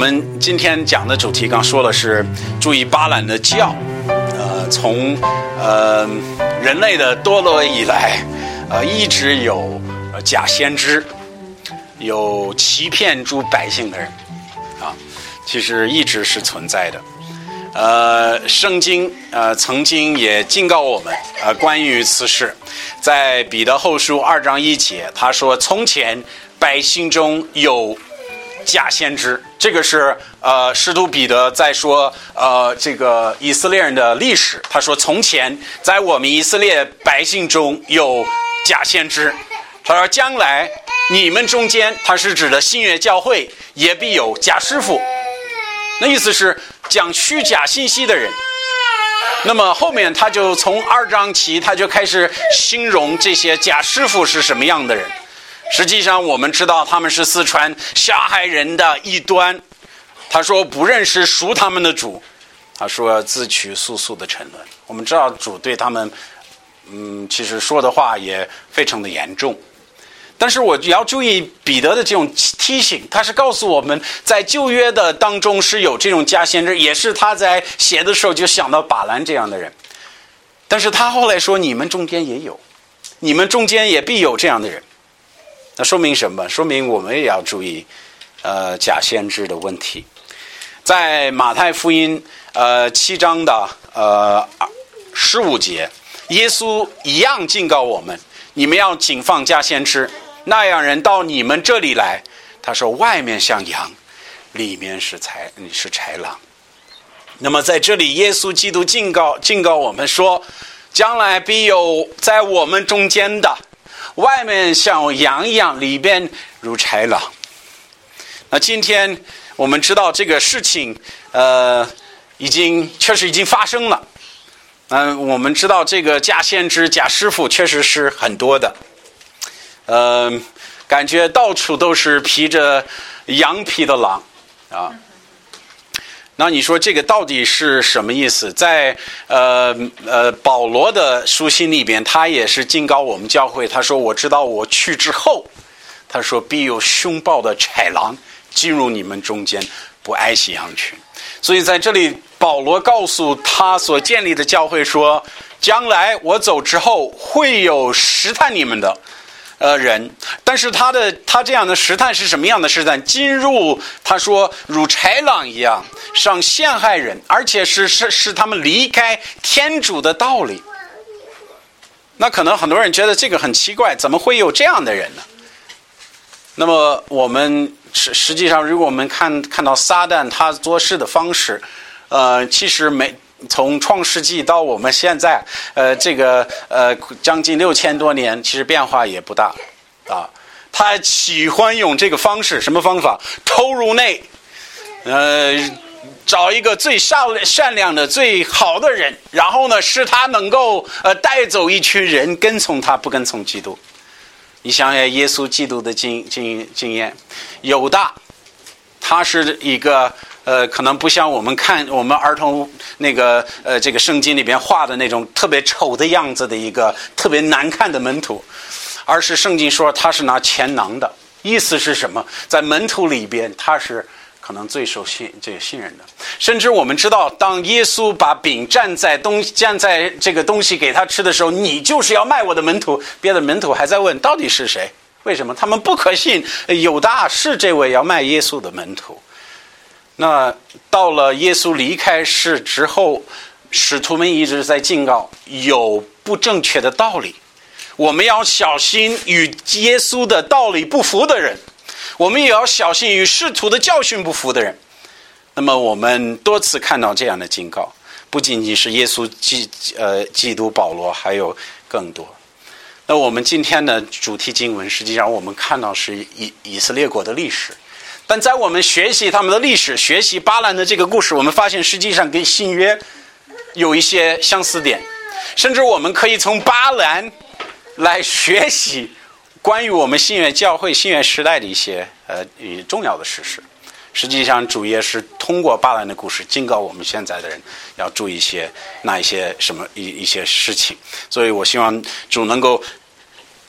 我们今天讲的主题刚说了是注意巴兰的教，呃，从呃人类的堕落以来，呃，一直有假先知，有欺骗诸百姓的人，啊，其实一直是存在的。呃，圣经呃曾经也警告我们，呃，关于此事，在彼得后书二章一节，他说：“从前百姓中有假先知。”这个是呃，使徒彼得在说呃，这个以色列人的历史。他说：“从前在我们以色列百姓中有假先知。”他说：“将来你们中间，他是指的新约教会，也必有假师傅。”那意思是。讲虚假信息的人，那么后面他就从二章起，他就开始形容这些假师傅是什么样的人。实际上，我们知道他们是四川下害人的一端。他说不认识赎他们的主，他说自取速速的沉沦。我们知道主对他们，嗯，其实说的话也非常的严重。但是我要注意彼得的这种提醒，他是告诉我们在旧约的当中是有这种加先知，也是他在写的时候就想到巴兰这样的人。但是他后来说你们中间也有，你们中间也必有这样的人。那说明什么？说明我们也要注意，呃，假先知的问题。在马太福音呃七章的呃十五节，耶稣一样警告我们：你们要谨防假先知。那样人到你们这里来，他说外面像羊，里面是豺是豺狼。那么在这里，耶稣基督警告警告我们说，将来必有在我们中间的，外面像羊一样，里边如豺狼。那今天我们知道这个事情，呃，已经确实已经发生了。嗯，我们知道这个假先知、假师傅确实是很多的。嗯，感觉到处都是披着羊皮的狼啊。那你说这个到底是什么意思？在呃呃保罗的书信里边，他也是警告我们教会，他说：“我知道我去之后，他说必有凶暴的豺狼进入你们中间，不爱惜羊群。”所以在这里，保罗告诉他所建立的教会说：“将来我走之后，会有试探你们的。”呃，人，但是他的他这样的试探是什么样的试探？进入他说如豺狼一样上陷害人，而且是是是他们离开天主的道理。那可能很多人觉得这个很奇怪，怎么会有这样的人呢？那么我们实实际上，如果我们看看到撒旦他做事的方式，呃，其实没。从创世纪到我们现在，呃，这个呃，将近六千多年，其实变化也不大，啊，他喜欢用这个方式，什么方法？偷入内，呃，找一个最善善良的、最好的人，然后呢，使他能够呃带走一群人跟从他，不跟从基督。你想想耶稣基督的经经经验，有的，他是一个。呃，可能不像我们看我们儿童那个呃，这个圣经里边画的那种特别丑的样子的一个特别难看的门徒，而是圣经说他是拿钱囊的，意思是什么？在门徒里边他是可能最受信这个信任的。甚至我们知道，当耶稣把饼站在东站在这个东西给他吃的时候，你就是要卖我的门徒。别的门徒还在问到底是谁？为什么他们不可信？有的是这位要卖耶稣的门徒。那到了耶稣离开世之后，使徒们一直在警告有不正确的道理，我们要小心与耶稣的道理不符的人，我们也要小心与使徒的教训不符的人。那么我们多次看到这样的警告，不仅仅是耶稣基呃基督保罗，还有更多。那我们今天的主题经文，实际上我们看到是以以色列国的历史。但在我们学习他们的历史、学习巴兰的这个故事，我们发现实际上跟新约有一些相似点，甚至我们可以从巴兰来学习关于我们新约教会、新约时代的一些呃重要的事实。实际上，主也是通过巴兰的故事，警告我们现在的人要注意一些那一些什么一一些事情。所以我希望主能够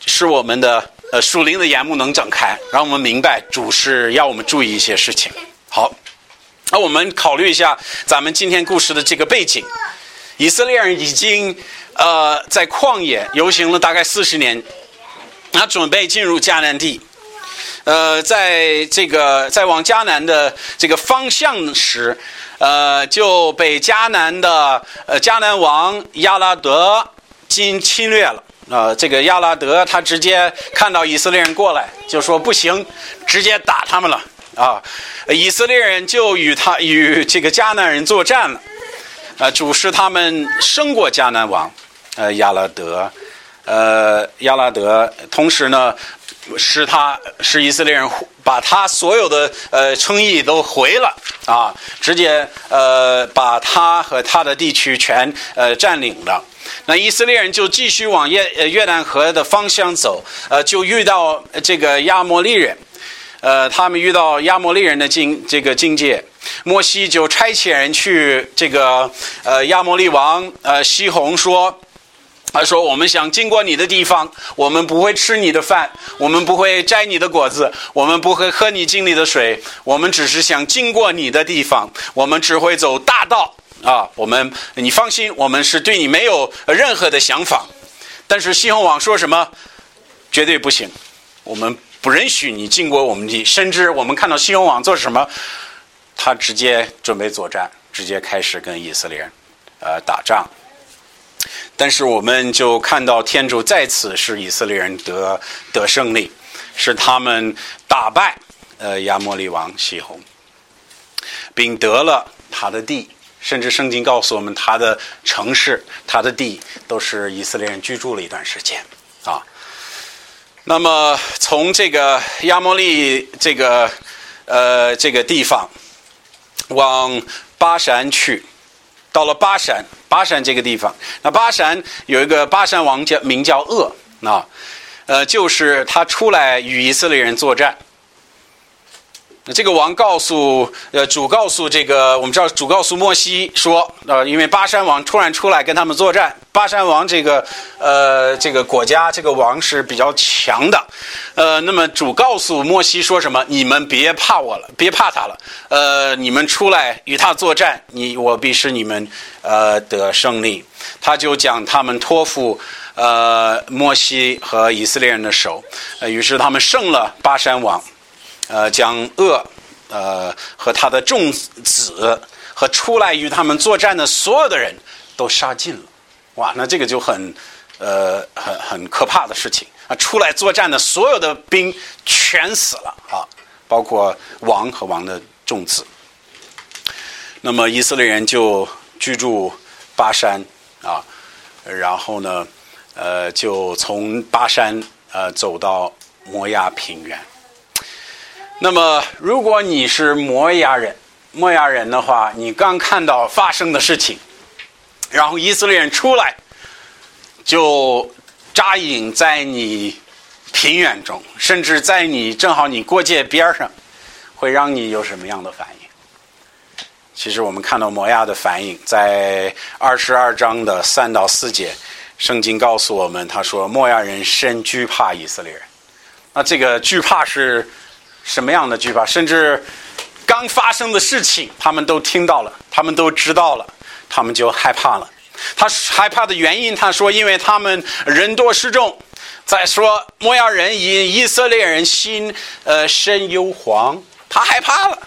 使我们的。呃，属灵的眼目能睁开，让我们明白主是要我们注意一些事情。好，那我们考虑一下咱们今天故事的这个背景，以色列人已经呃在旷野游行了大概四十年，他准备进入迦南地。呃，在这个在往迦南的这个方向时，呃，就被迦南的呃迦南王亚拉德侵侵略了。啊，这个亚拉德他直接看到以色列人过来，就说不行，直接打他们了。啊，以色列人就与他与这个迦南人作战了。啊，主使他们胜过迦南王，呃亚拉德，呃亚拉德，同时呢。使他使以色列人把他所有的呃称义都回了啊，直接呃把他和他的地区全呃占领了。那以色列人就继续往约约旦河的方向走，呃，就遇到这个亚摩利人，呃，他们遇到亚摩利人的境这个境界，摩西就差遣人去这个呃亚摩利王呃西宏说。他说：“我们想经过你的地方，我们不会吃你的饭，我们不会摘你的果子，我们不会喝你井里的水，我们只是想经过你的地方，我们只会走大道啊！我们，你放心，我们是对你没有任何的想法。但是西红网说什么，绝对不行，我们不允许你经过我们地，甚至我们看到西红网做什么，他直接准备作战，直接开始跟以色列人呃打仗。”但是我们就看到天主再次使以色列人得得胜利，是他们打败呃亚摩利王西宏，并得了他的地，甚至圣经告诉我们他的城市、他的地都是以色列人居住了一段时间啊。那么从这个亚摩利这个呃这个地方往巴山去。到了巴山，巴山这个地方，那巴山有一个巴山王叫名叫鄂，啊，呃，就是他出来与以色列人作战。这个王告诉，呃，主告诉这个，我们知道主告诉莫西说，呃，因为巴山王突然出来跟他们作战，巴山王这个，呃，这个国家这个王是比较强的，呃，那么主告诉莫西说什么？你们别怕我了，别怕他了，呃，你们出来与他作战，你我必使你们，呃，得胜利。他就将他们托付，呃，莫西和以色列人的手，呃，于是他们胜了巴山王。呃，将恶，呃，和他的众子和出来与他们作战的所有的人都杀尽了，哇，那这个就很，呃，很很可怕的事情啊！出来作战的所有的兵全死了啊，包括王和王的众子。那么以色列人就居住巴山啊，然后呢，呃，就从巴山呃走到摩崖平原。那么，如果你是摩崖人，摩崖人的话，你刚看到发生的事情，然后以色列人出来，就扎营在你平原中，甚至在你正好你过界边上，会让你有什么样的反应？其实我们看到摩亚的反应，在二十二章的三到四节，圣经告诉我们，他说摩亚人深惧怕以色列人。那这个惧怕是。什么样的惧怕？甚至刚发生的事情，他们都听到了，他们都知道了，他们就害怕了。他害怕的原因，他说，因为他们人多势众。再说，摩亚人以以色列人心呃深忧惶，他害怕了。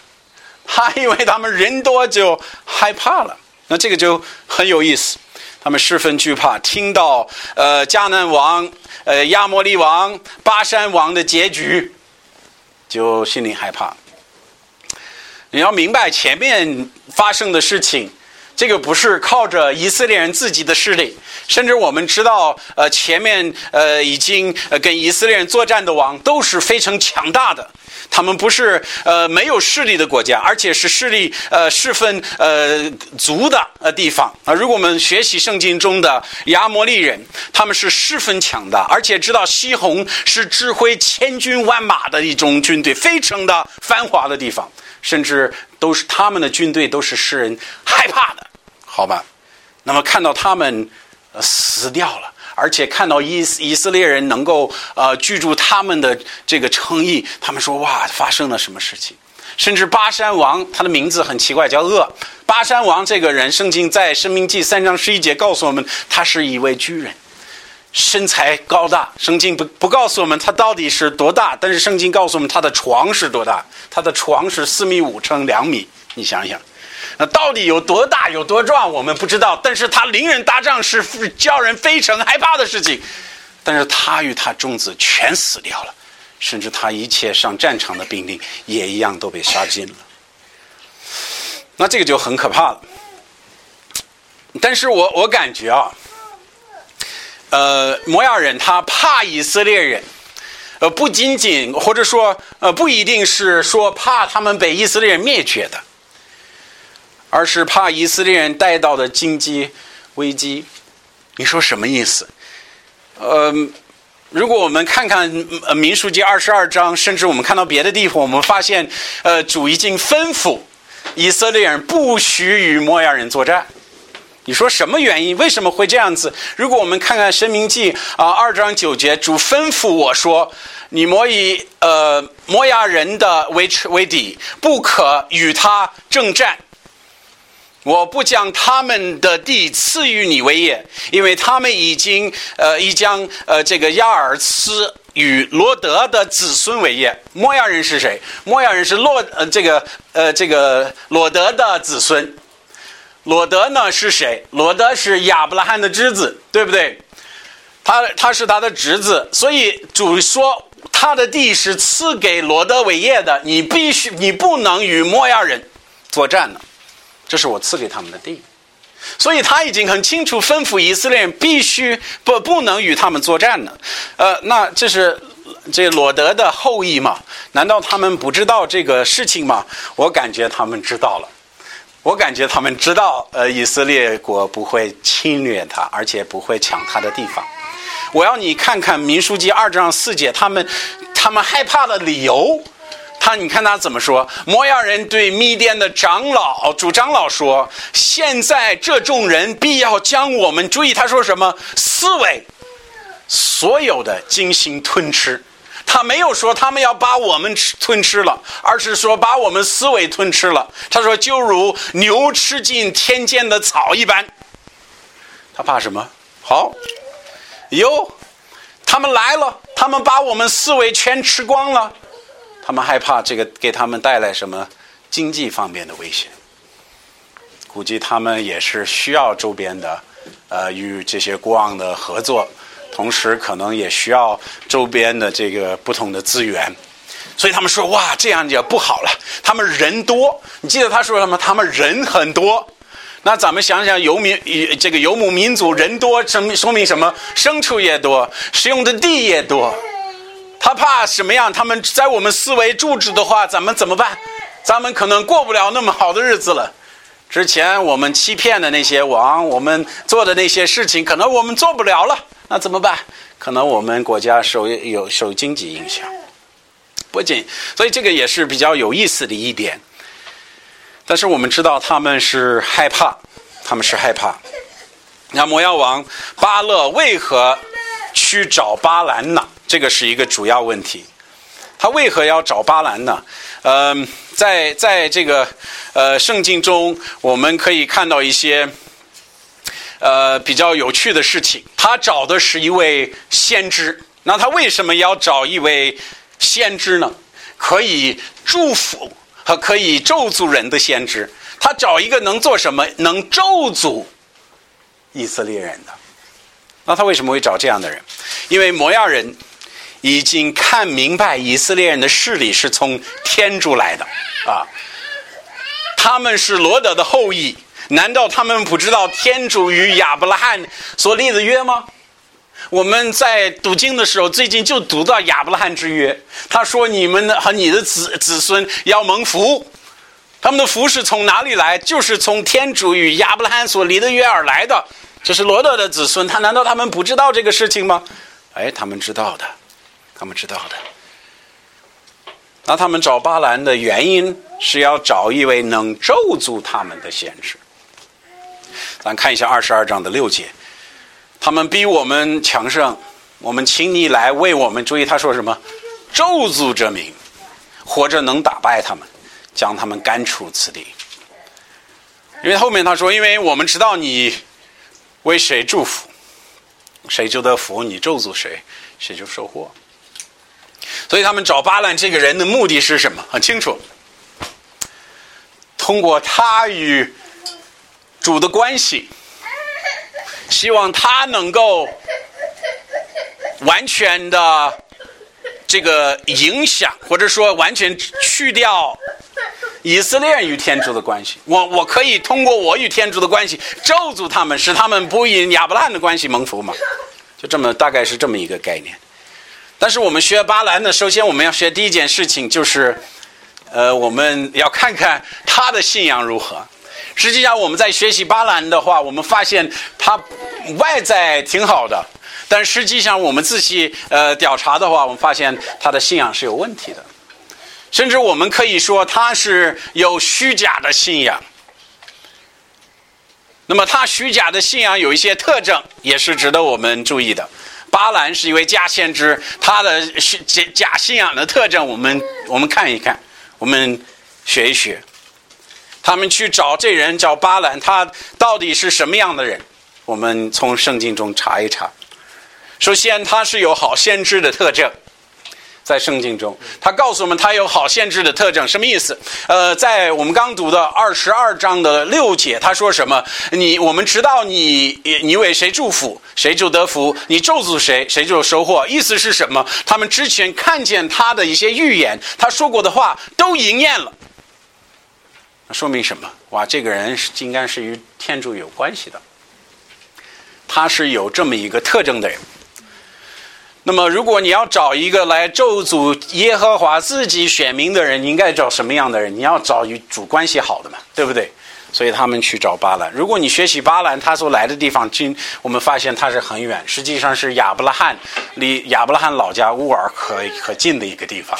他因为他们人多就害怕了。那这个就很有意思，他们十分惧怕，听到呃迦南王、呃亚摩利王、巴山王的结局。就心里害怕。你要明白前面发生的事情，这个不是靠着以色列人自己的势力，甚至我们知道，呃，前面呃已经呃跟以色列人作战的王都是非常强大的。他们不是呃没有势力的国家，而且是势力呃十分呃足的呃地方啊。如果我们学习圣经中的亚摩利人，他们是十分强大，而且知道西红是指挥千军万马的一种军队，非常的繁华的地方，甚至都是他们的军队都是世人害怕的，好吧？那么看到他们死掉了。而且看到以以色列人能够呃居住他们的这个诚意，他们说哇发生了什么事情？甚至巴山王，他的名字很奇怪，叫恶。巴山王这个人，圣经在《生命记》三章十一节告诉我们，他是一位巨人，身材高大。圣经不不告诉我们他到底是多大，但是圣经告诉我们他的床是多大，他的床是四米五乘两米。你想想，那到底有多大有多壮，我们不知道。但是他临人打仗是叫人非常害怕的事情。但是他与他众子全死掉了，甚至他一切上战场的兵丁也一样都被杀尽了。那这个就很可怕了。但是我我感觉啊，呃，摩亚人他怕以色列人，呃，不仅仅或者说呃不一定是说怕他们被以色列人灭绝的，而是怕以色列人带到的经济危机。你说什么意思？呃，如果我们看看《民数记》二十二章，甚至我们看到别的地方，我们发现，呃，主已经吩咐。以色列人不许与摩亚人作战，你说什么原因？为什么会这样子？如果我们看看《申命记》啊二章九节，主吩咐我说：“你莫以呃摩亚人的为为敌，不可与他征战。我不将他们的地赐予你为业，因为他们已经呃已将呃这个亚尔斯。”与罗德的子孙为业。摩亚人是谁？摩亚人是洛呃这个呃这个罗德的子孙。罗德呢是谁？罗德是亚伯拉罕的侄子，对不对？他他是他的侄子，所以主说他的地是赐给罗德伟业的。你必须你不能与摩亚人作战呢，这是我赐给他们的地。所以他已经很清楚吩咐以色列人必须不不能与他们作战呢。呃，那这是这罗德的后裔嘛？难道他们不知道这个事情吗？我感觉他们知道了。我感觉他们知道，呃，以色列国不会侵略他，而且不会抢他的地方。我要你看看民书记二章四节，他们他们害怕的理由。他，你看他怎么说？摩亚人对密甸的长老、主长老说：“现在这众人必要将我们注意。”他说什么？思维所有的精心吞吃。他没有说他们要把我们吃吞吃了，而是说把我们思维吞吃了。他说：“就如牛吃尽天间的草一般。”他怕什么？好，哟，他们来了，他们把我们思维全吃光了。他们害怕这个给他们带来什么经济方面的危险，估计他们也是需要周边的，呃，与这些国王的合作，同时可能也需要周边的这个不同的资源，所以他们说哇，这样就不好了。他们人多，你记得他说什么？他们人很多，那咱们想想游民，这个游牧民族人多，什说明什么？牲畜也多，使用的地也多。他怕什么样？他们在我们思维住址的话，咱们怎么办？咱们可能过不了那么好的日子了。之前我们欺骗的那些王，我们做的那些事情，可能我们做不了了。那怎么办？可能我们国家受有受经济影响。不仅，所以这个也是比较有意思的一点。但是我们知道他们是害怕，他们是害怕。那摩亚王巴勒为何去找巴兰呢？这个是一个主要问题，他为何要找巴兰呢？嗯，在在这个呃圣经中，我们可以看到一些呃比较有趣的事情。他找的是一位先知，那他为什么要找一位先知呢？可以祝福和可以咒诅人的先知。他找一个能做什么？能咒诅以色列人的。那他为什么会找这样的人？因为摩亚人。已经看明白以色列人的势力是从天主来的啊，他们是罗德的后裔，难道他们不知道天主与亚伯拉罕所立的约吗？我们在读经的时候，最近就读到亚伯拉罕之约，他说你们的和你的子子孙要蒙福，他们的福是从哪里来？就是从天主与亚伯拉罕所立的约而来的，这是罗德的子孙，他难道他们不知道这个事情吗？哎，他们知道的。他们知道的。那他们找巴兰的原因是要找一位能咒诅他们的先知。咱看一下二十二章的六节，他们比我们强盛，我们请你来为我们。注意他说什么？咒诅这名，活着能打败他们，将他们赶出此地。因为后面他说，因为我们知道你为谁祝福，谁就得福；你咒诅谁，谁就收获。所以他们找巴兰这个人的目的是什么？很清楚，通过他与主的关系，希望他能够完全的这个影响，或者说完全去掉以色列人与天主的关系。我我可以通过我与天主的关系咒诅他们，使他们不以亚伯拉罕的关系蒙福嘛？就这么大概是这么一个概念。但是我们学巴兰呢，首先我们要学第一件事情就是，呃，我们要看看他的信仰如何。实际上我们在学习巴兰的话，我们发现他外在挺好的，但实际上我们仔细呃调查的话，我们发现他的信仰是有问题的，甚至我们可以说他是有虚假的信仰。那么他虚假的信仰有一些特征，也是值得我们注意的。巴兰是一位假先知，他的假假信仰的特征，我们我们看一看，我们学一学。他们去找这人叫巴兰，他到底是什么样的人？我们从圣经中查一查。首先，他是有好先知的特征。在圣经中，他告诉我们，他有好先知的特征，什么意思？呃，在我们刚读的二十二章的六节，他说什么？你我们知道你你为谁祝福，谁就得福；你咒诅谁，谁就有收获。意思是什么？他们之前看见他的一些预言，他说过的话都应验了。那说明什么？哇，这个人是应该是与天主有关系的，他是有这么一个特征的人。那么，如果你要找一个来咒诅耶和华自己选民的人，你应该找什么样的人？你要找与主关系好的嘛，对不对？所以他们去找巴兰。如果你学习巴兰，他所来的地方，今我们发现他是很远，实际上是亚伯拉罕离亚伯拉罕老家乌尔可可近的一个地方。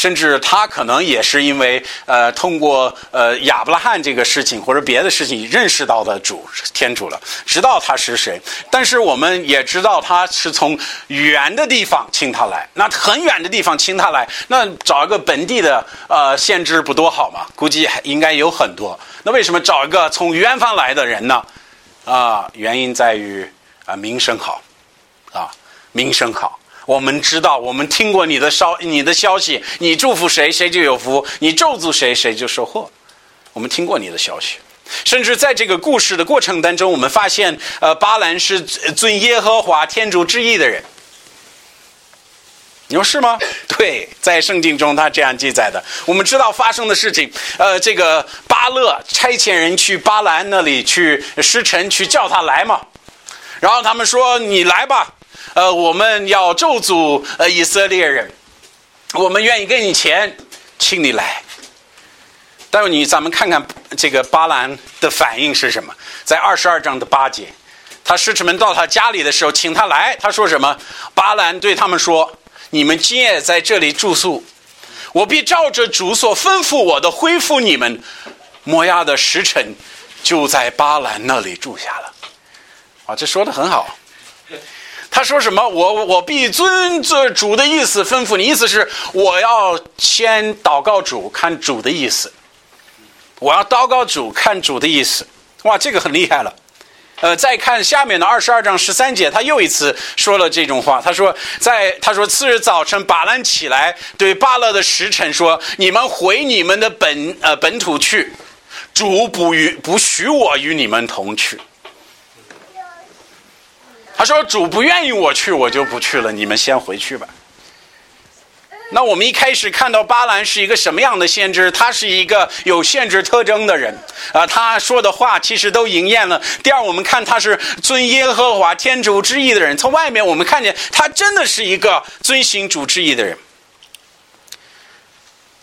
甚至他可能也是因为呃，通过呃亚伯拉罕这个事情或者别的事情认识到的主天主了，知道他是谁。但是我们也知道他是从远的地方请他来，那很远的地方请他来，那找一个本地的呃先知不多好吗？估计还应该有很多。那为什么找一个从远方来的人呢？啊，原因在于啊名声好，啊名声好。我们知道，我们听过你的消你的消息，你祝福谁，谁就有福；你咒诅谁，谁就受祸。我们听过你的消息，甚至在这个故事的过程当中，我们发现，呃，巴兰是尊耶和华天主之意的人。你说是吗？对，在圣经中他这样记载的。我们知道发生的事情，呃，这个巴勒差遣人去巴兰那里去，使臣去叫他来嘛，然后他们说：“你来吧。”呃，我们要咒诅呃以色列人，我们愿意给你钱，请你来。待会你咱们看看这个巴兰的反应是什么？在二十二章的八节，他使臣们到他家里的时候，请他来，他说什么？巴兰对他们说：“你们今夜在这里住宿，我必照着主所吩咐我的恢复你们。”摩亚的使臣就在巴兰那里住下了。啊，这说的很好。他说什么？我我我必遵着主的意思吩咐你。意思是我要先祷告主，看主的意思。我要祷告主，看主的意思。哇，这个很厉害了。呃，再看下面的二十二章十三节，他又一次说了这种话。他说，在他说次日早晨，巴兰起来对巴勒的使臣说：“你们回你们的本呃本土去，主不与不许我与你们同去。”他说：“主不愿意我去，我就不去了。你们先回去吧。”那我们一开始看到巴兰是一个什么样的先知？他是一个有限制特征的人啊。他说的话其实都应验了。第二，我们看他是尊耶和华天主之意的人。从外面我们看见他真的是一个遵行主之意的人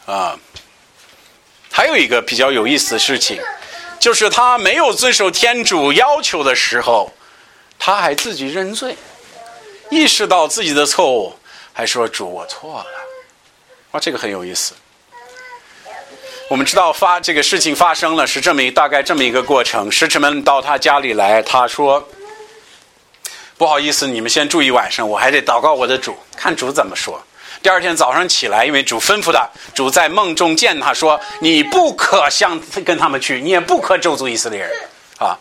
啊。还有一个比较有意思的事情，就是他没有遵守天主要求的时候。他还自己认罪，意识到自己的错误，还说主我错了，哇，这个很有意思。我们知道发这个事情发生了是这么大概这么一个过程，使臣们到他家里来，他说不好意思，你们先住一晚上，我还得祷告我的主，看主怎么说。第二天早上起来，因为主吩咐的，主在梦中见他说：“你不可向跟他们去，你也不可咒诅以色列人。”啊，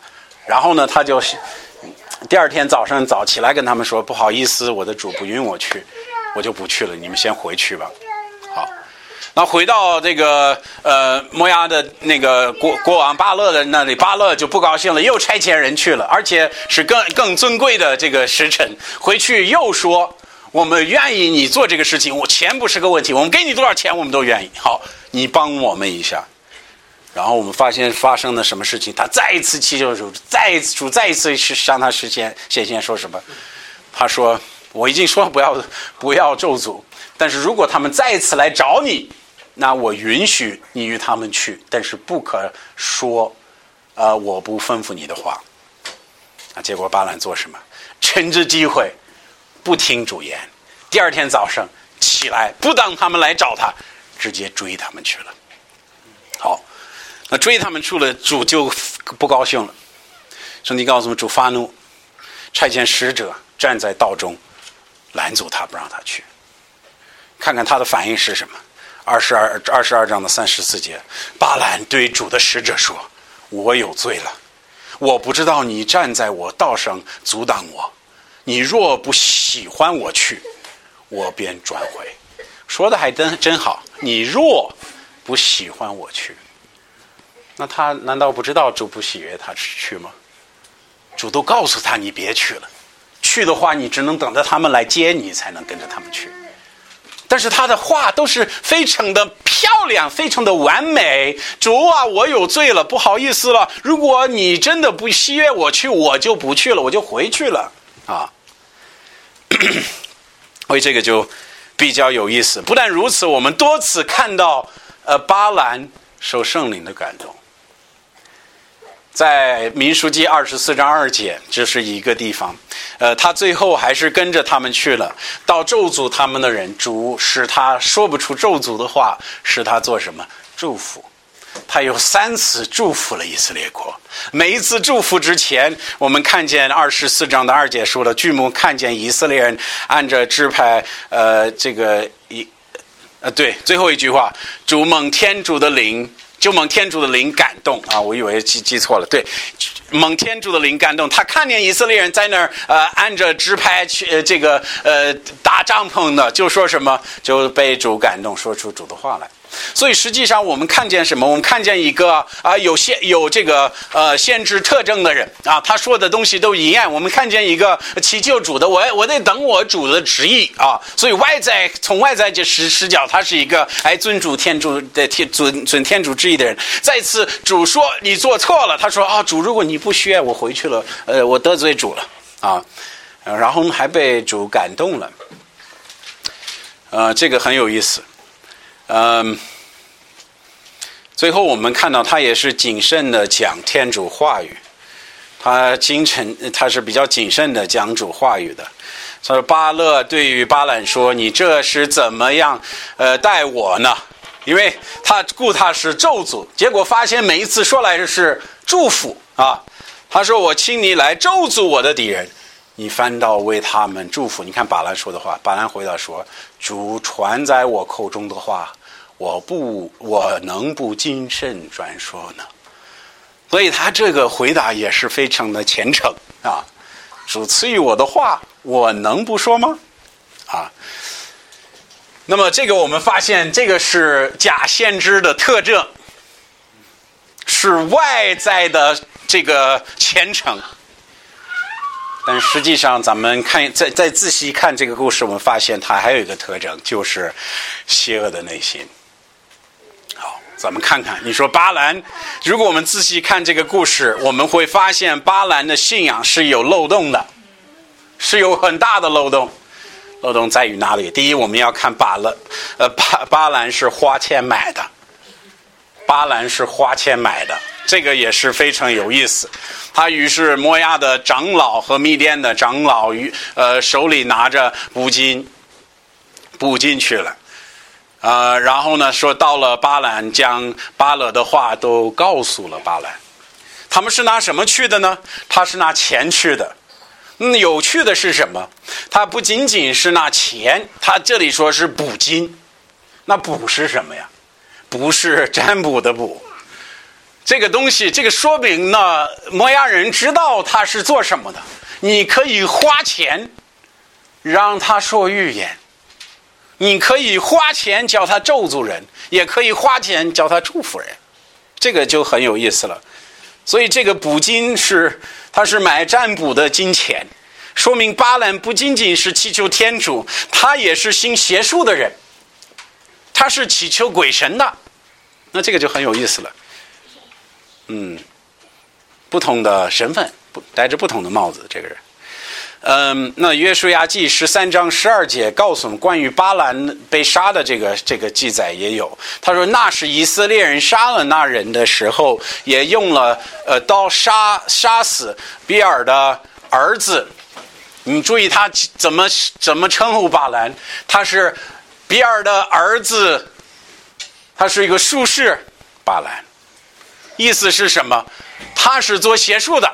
然后呢，他就第二天早上早起来跟他们说：“不好意思，我的主不允我去，我就不去了，你们先回去吧。”好，那回到这个呃摩押的那个国国王巴勒的那里，巴勒就不高兴了，又差遣人去了，而且是更更尊贵的这个使臣回去又说。我们愿意你做这个事情，我钱不是个问题，我们给你多少钱我们都愿意。好，你帮我们一下。然后我们发现发生了什么事情？他再一次祈求主，再一次主再一次去向他实现显现说什么？他说：“我已经说不要 不要咒诅，但是如果他们再一次来找你，那我允许你与他们去，但是不可说，呃，我不吩咐你的话。”啊，结果巴兰做什么？趁着机会。不听主言，第二天早上起来，不等他们来找他，直接追他们去了。好，那追他们去了，主就不高兴了。上帝告诉我，主发怒，差遣使者站在道中拦阻他，不让他去。看看他的反应是什么？二十二二十二章的三十四节，巴兰对主的使者说：“我有罪了，我不知道你站在我道上阻挡我。”你若不喜欢我去，我便转回。说的还真真好。你若不喜欢我去，那他难道不知道主不喜悦他去吗？主都告诉他你别去了，去的话你只能等着他们来接你才能跟着他们去。但是他的话都是非常的漂亮，非常的完美。主啊，我有罪了，不好意思了。如果你真的不喜悦我去，我就不去了，我就回去了啊。为这个就比较有意思。不但如此，我们多次看到呃巴兰受圣灵的感动，在民书记二十四章二节，这是一个地方。呃，他最后还是跟着他们去了。到咒诅他们的人，主使他说不出咒诅的话，使他做什么祝福。他有三次祝福了以色列国，每一次祝福之前，我们看见二十四章的二节说了，巨目看见以色列人按着支派，呃，这个一，呃，对，最后一句话，主蒙天主的灵，就蒙天主的灵感动。啊，我以为记记错了，对，蒙天主的灵感动，他看见以色列人在那儿，呃，按着支拍去呃这个呃搭帐篷的，就说什么，就被主感动，说出主的话来。所以实际上，我们看见什么？我们看见一个啊，有限有这个呃限制特征的人啊，他说的东西都一样。我们看见一个祈求主的，我我得等我主的旨意啊。所以外在从外在这视视角，他是一个哎尊主天主的天尊尊天主旨意的人。再次主说你做错了，他说啊主，如果你不需要我回去了，呃我得罪主了啊，然后还被主感动了，呃这个很有意思。嗯，最后我们看到他也是谨慎的讲天主话语，他精诚，他是比较谨慎的讲主话语的。他说巴勒对于巴兰说：“你这是怎么样呃待我呢？”因为他顾他是咒诅，结果发现每一次说来的是祝福啊。他说：“我请你来咒诅我的敌人。”你反倒为他们祝福。你看巴兰说的话，巴兰回答说：“主传在我口中的话，我不，我能不谨慎转说呢？”所以他这个回答也是非常的虔诚啊。主赐予我的话，我能不说吗？啊。那么这个我们发现，这个是假先知的特征，是外在的这个虔诚。但实际上，咱们看再再仔细看这个故事，我们发现它还有一个特征，就是邪恶的内心。咱们看看，你说巴兰，如果我们仔细看这个故事，我们会发现巴兰的信仰是有漏洞的，是有很大的漏洞。漏洞在于哪里？第一，我们要看巴勒，呃，巴巴兰是花钱买的，巴兰是花钱买的。这个也是非常有意思。他于是摩亚的长老和密甸的长老与呃手里拿着布金，布进去了，呃，然后呢说到了巴兰，将巴勒的话都告诉了巴兰。他们是拿什么去的呢？他是拿钱去的。嗯，有趣的是什么？他不仅仅是拿钱，他这里说是补金，那补是什么呀？不是占卜的卜。这个东西，这个说明呢，摩崖人知道他是做什么的。你可以花钱让他说预言，你可以花钱叫他咒诅人，也可以花钱叫他祝福人，这个就很有意思了。所以这个补金是，他是买占卜的金钱，说明巴兰不仅仅是祈求天主，他也是信邪术的人，他是祈求鬼神的，那这个就很有意思了。嗯，不同的身份，不戴着不同的帽子，这个人。嗯，那约书亚记十三章十二节告诉我们关于巴兰被杀的这个这个记载也有。他说那是以色列人杀了那人的时候，也用了呃刀杀杀死比尔的儿子。你注意他怎么怎么称呼巴兰？他是比尔的儿子，他是一个术士，巴兰。意思是什么？他是做邪术的，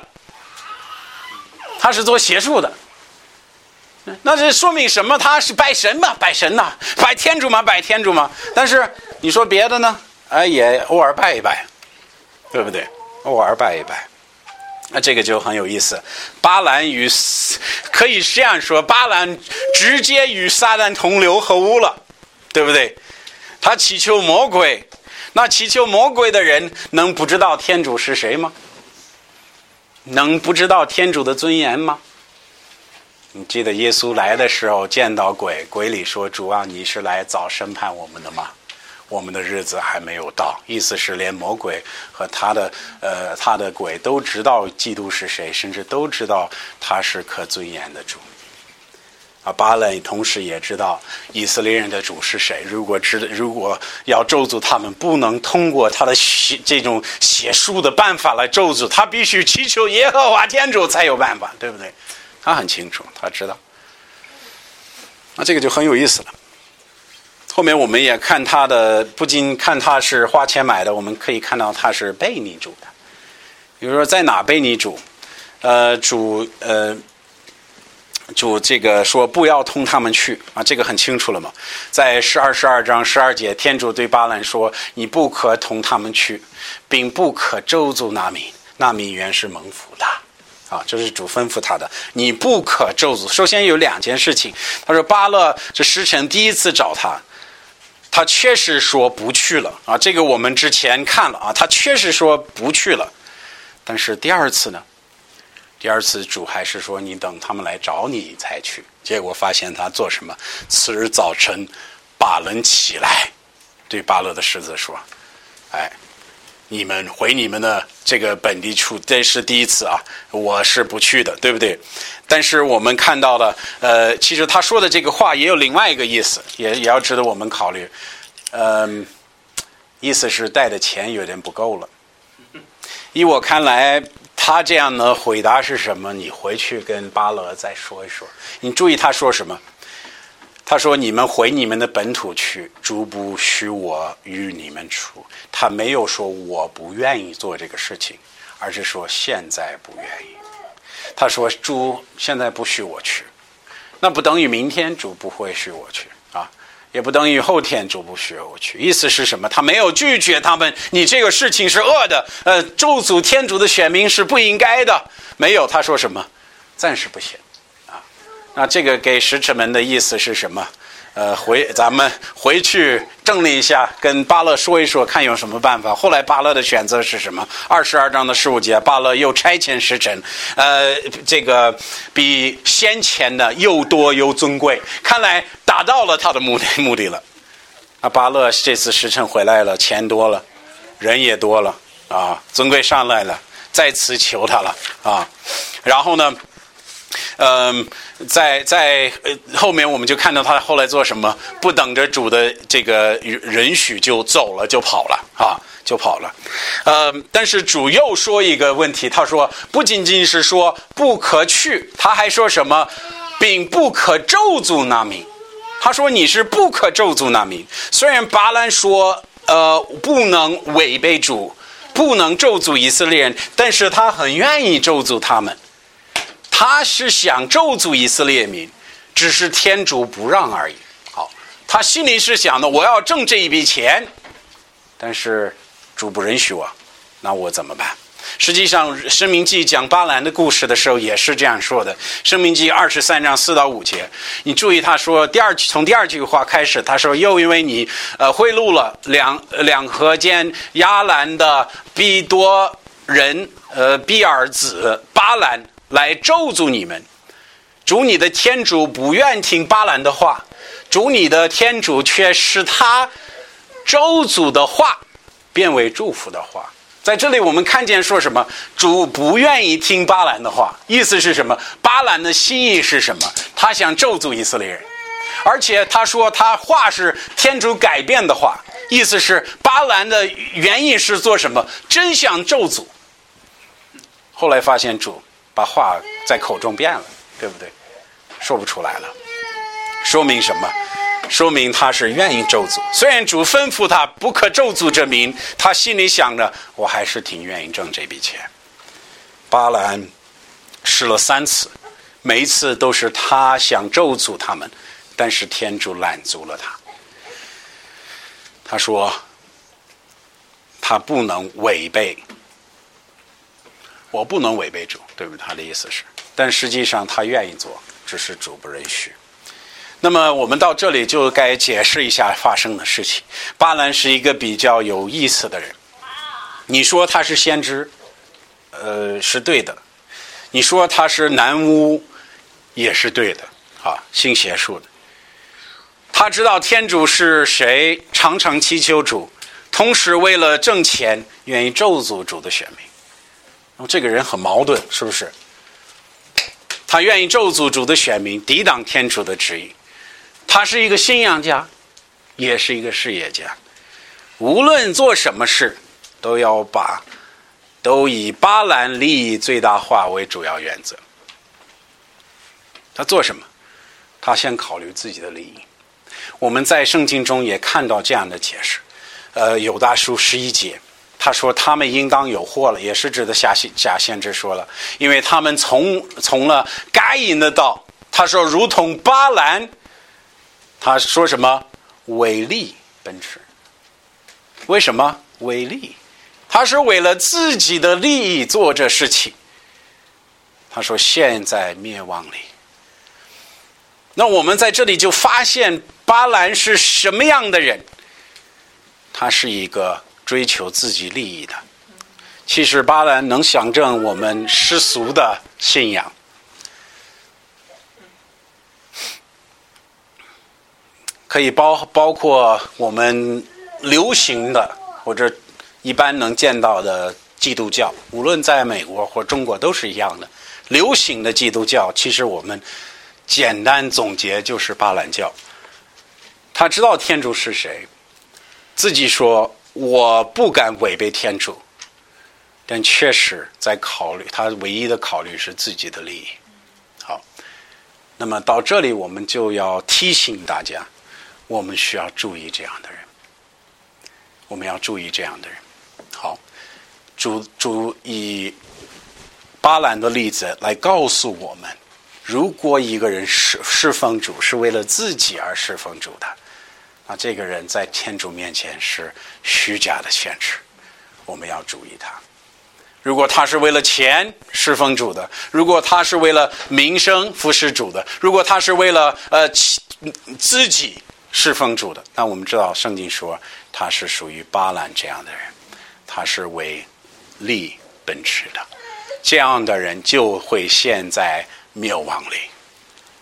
他是做邪术的。那这说明什么？他是拜神嘛？拜神呐？拜天主嘛？拜天主嘛？但是你说别的呢？哎，也偶尔拜一拜，对不对？偶尔拜一拜，那这个就很有意思。巴兰与可以这样说，巴兰直接与撒旦同流合污了，对不对？他祈求魔鬼，那祈求魔鬼的人能不知道天主是谁吗？能不知道天主的尊严吗？你记得耶稣来的时候见到鬼，鬼里说：“主啊，你是来早审判我们的吗？我们的日子还没有到。”意思是连魔鬼和他的呃他的鬼都知道基督是谁，甚至都知道他是可尊严的主。啊，巴勒同时也知道以色列人的主是谁。如果知如果要咒诅他们，不能通过他的写这种邪术的办法来咒诅，他必须祈求耶和华天主才有办法，对不对？他很清楚，他知道，那这个就很有意思了。后面我们也看他的，不仅看他是花钱买的，我们可以看到他是被你主的。比如说在哪被你主？呃，主呃，主这个说不要同他们去啊，这个很清楚了嘛。在十二十二章十二节，天主对巴兰说：“你不可同他们去，并不可咒诅那民，那民原是蒙福的。”啊，这是主吩咐他的，你不可咒诅。首先有两件事情，他说巴勒这时辰第一次找他，他确实说不去了啊。这个我们之前看了啊，他确实说不去了。但是第二次呢，第二次主还是说你等他们来找你才去。结果发现他做什么？次日早晨，巴伦起来，对巴勒的狮子说：“哎。”你们回你们的这个本地处，这是第一次啊，我是不去的，对不对？但是我们看到了，呃，其实他说的这个话也有另外一个意思，也也要值得我们考虑。嗯，意思是带的钱有点不够了。依我看来，他这样的回答是什么？你回去跟巴勒再说一说。你注意他说什么？他说：“你们回你们的本土去，主不许我与你们出。”他没有说我不愿意做这个事情，而是说现在不愿意。他说：“主现在不许我去，那不等于明天主不会许我去啊，也不等于后天主不许我去。意思是什么？他没有拒绝他们，你这个事情是恶的，呃，咒诅天主的选民是不应该的。没有，他说什么？暂时不行。”那这个给使者们的意思是什么？呃，回咱们回去整理一下，跟巴勒说一说，看有什么办法。后来巴勒的选择是什么？二十二章的十五节，巴勒又差遣使臣，呃，这个比先前的又多又尊贵，看来达到了他的目的目的了。啊，巴勒这次使臣回来了，钱多了，人也多了，啊，尊贵上来了，再次求他了，啊，然后呢？嗯，在在呃后面我们就看到他后来做什么，不等着主的这个允许就走了，就跑了啊，就跑了。呃，但是主又说一个问题，他说不仅仅是说不可去，他还说什么，并不可咒诅那民。他说你是不可咒诅那民。虽然巴兰说呃不能违背主，不能咒诅以色列人，但是他很愿意咒诅他们。他是想咒诅以色列民，只是天主不让而已。好，他心里是想的，我要挣这一笔钱，但是主不允许我，那我怎么办？实际上，《生命记》讲巴兰的故事的时候也是这样说的，《生命记》二十三章四到五节，你注意他说第二句从第二句话开始，他说又因为你呃贿赂了两两河间亚兰的比多人呃比尔子巴兰来咒诅你们，主你的天主不愿听巴兰的话，主你的天主却使他咒诅的话变为祝福的话。在这里，我们看见说什么？主不愿意听巴兰的话，意思是什么？巴兰的心意是什么？他想咒诅以色列人，而且他说他话是天主改变的话，意思是巴兰的原意是做什么？真想咒诅。后来发现主把话在口中变了，对不对？说不出来了，说明什么？说明他是愿意咒诅，虽然主吩咐他不可咒诅这名，他心里想着我还是挺愿意挣这笔钱。巴兰试了三次，每一次都是他想咒诅他们，但是天主拦阻了他。他说他不能违背，我不能违背主，对不对？他的意思是，但实际上他愿意做，只是主不允许。那么我们到这里就该解释一下发生的事情。巴兰是一个比较有意思的人。你说他是先知，呃，是对的；你说他是南巫，也是对的。啊，信邪术的。他知道天主是谁，常常祈求主，同时为了挣钱，愿意咒诅主的选民。那么这个人很矛盾，是不是？他愿意咒诅主的选民，抵挡天主的旨意。他是一个信仰家，也是一个事业家。无论做什么事，都要把都以巴兰利益最大化为主要原则。他做什么？他先考虑自己的利益。我们在圣经中也看到这样的解释。呃，有大书十一节，他说他们应当有祸了，也是指的假先假先知说了，因为他们从从了该隐的道。他说，如同巴兰。他说什么？为利奔驰？为什么为利？他是为了自己的利益做这事情。他说：“现在灭亡里。”那我们在这里就发现巴兰是什么样的人？他是一个追求自己利益的。其实巴兰能象征我们世俗的信仰。可以包包括我们流行的或者一般能见到的基督教，无论在美国或中国都是一样的。流行的基督教，其实我们简单总结就是巴兰教。他知道天主是谁，自己说我不敢违背天主，但确实在考虑他唯一的考虑是自己的利益。好，那么到这里我们就要提醒大家。我们需要注意这样的人，我们要注意这样的人。好，主主以巴兰的例子来告诉我们：如果一个人侍侍奉主是为了自己而侍奉主的，这个人在天主面前是虚假的宣誓。我们要注意他。如果他是为了钱侍奉主的，如果他是为了名声服侍主的，如果他是为了呃自己。侍奉主的，那我们知道圣经说他是属于巴兰这样的人，他是为利奔驰的，这样的人就会陷在灭亡里，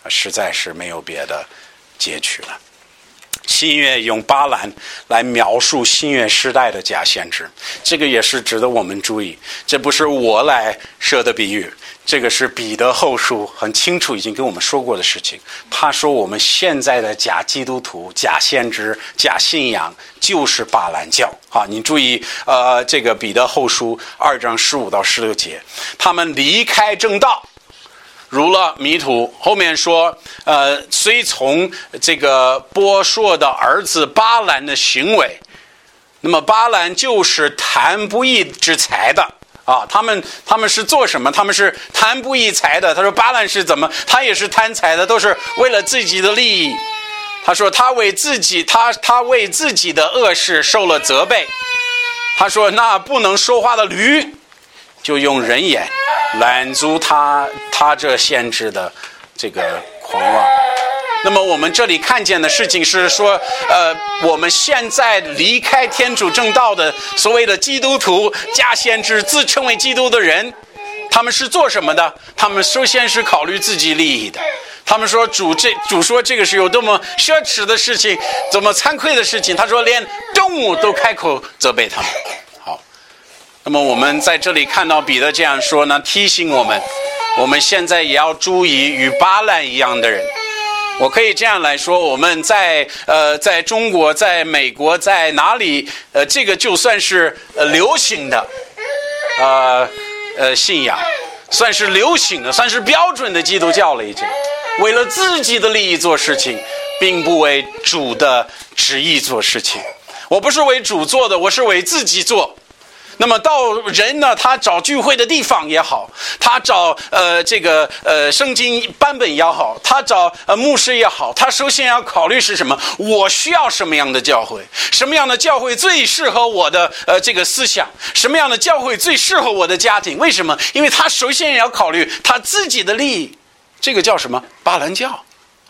实在是没有别的结局了。新月用巴兰来描述新月时代的假先知，这个也是值得我们注意，这不是我来设的比喻。这个是彼得后书很清楚已经跟我们说过的事情。他说我们现在的假基督徒、假先知、假信仰就是巴兰教啊！你注意，呃，这个彼得后书二章十五到十六节，他们离开正道，如了迷途。后面说，呃，虽从这个波硕的儿子巴兰的行为，那么巴兰就是谈不义之财的。啊，他们他们是做什么？他们是贪不义财的。他说巴兰是怎么？他也是贪财的，都是为了自己的利益。他说他为自己，他他为自己的恶事受了责备。他说那不能说话的驴，就用人眼拦住他他这先知的这个狂妄。那么我们这里看见的事情是说，呃，我们现在离开天主正道的所谓的基督徒、加先知、自称为基督的人，他们是做什么的？他们首先是考虑自己利益的。他们说主这主说这个是有多么奢侈的事情，怎么惭愧的事情？他说连动物都开口责备他们。那么我们在这里看到彼得这样说呢，提醒我们，我们现在也要注意与巴兰一样的人。我可以这样来说，我们在呃，在中国、在美国、在哪里，呃，这个就算是呃流行的，呃呃信仰，算是流行的，算是标准的基督教了。已经为了自己的利益做事情，并不为主的旨意做事情。我不是为主做的，我是为自己做。那么到人呢，他找聚会的地方也好，他找呃这个呃圣经版本也好，他找呃牧师也好，他首先要考虑是什么？我需要什么样的教会？什么样的教会最适合我的呃这个思想？什么样的教会最适合我的家庭？为什么？因为他首先也要考虑他自己的利益。这个叫什么？巴兰教。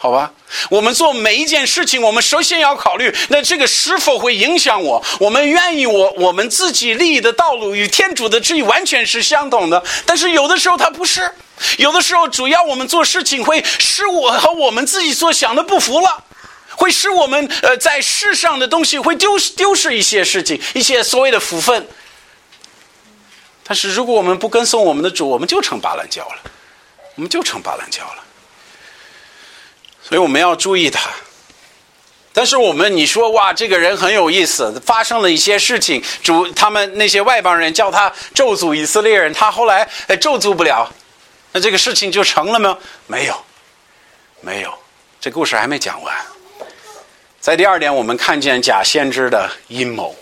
好吧，我们做每一件事情，我们首先要考虑，那这个是否会影响我？我们愿意我我们自己利益的道路与天主的旨意完全是相同的，但是有的时候它不是，有的时候主要我们做事情会使我和我们自己所想的不符了，会使我们呃在世上的东西会丢丢失一些事情，一些所谓的福分。但是如果我们不跟从我们的主，我们就成巴兰教了，我们就成巴兰教了。所以我们要注意他，但是我们你说哇，这个人很有意思，发生了一些事情，主他们那些外邦人叫他咒诅以色列人，他后来哎咒诅不了，那这个事情就成了吗？没有，没有，这故事还没讲完。在第二点，我们看见假先知的阴谋。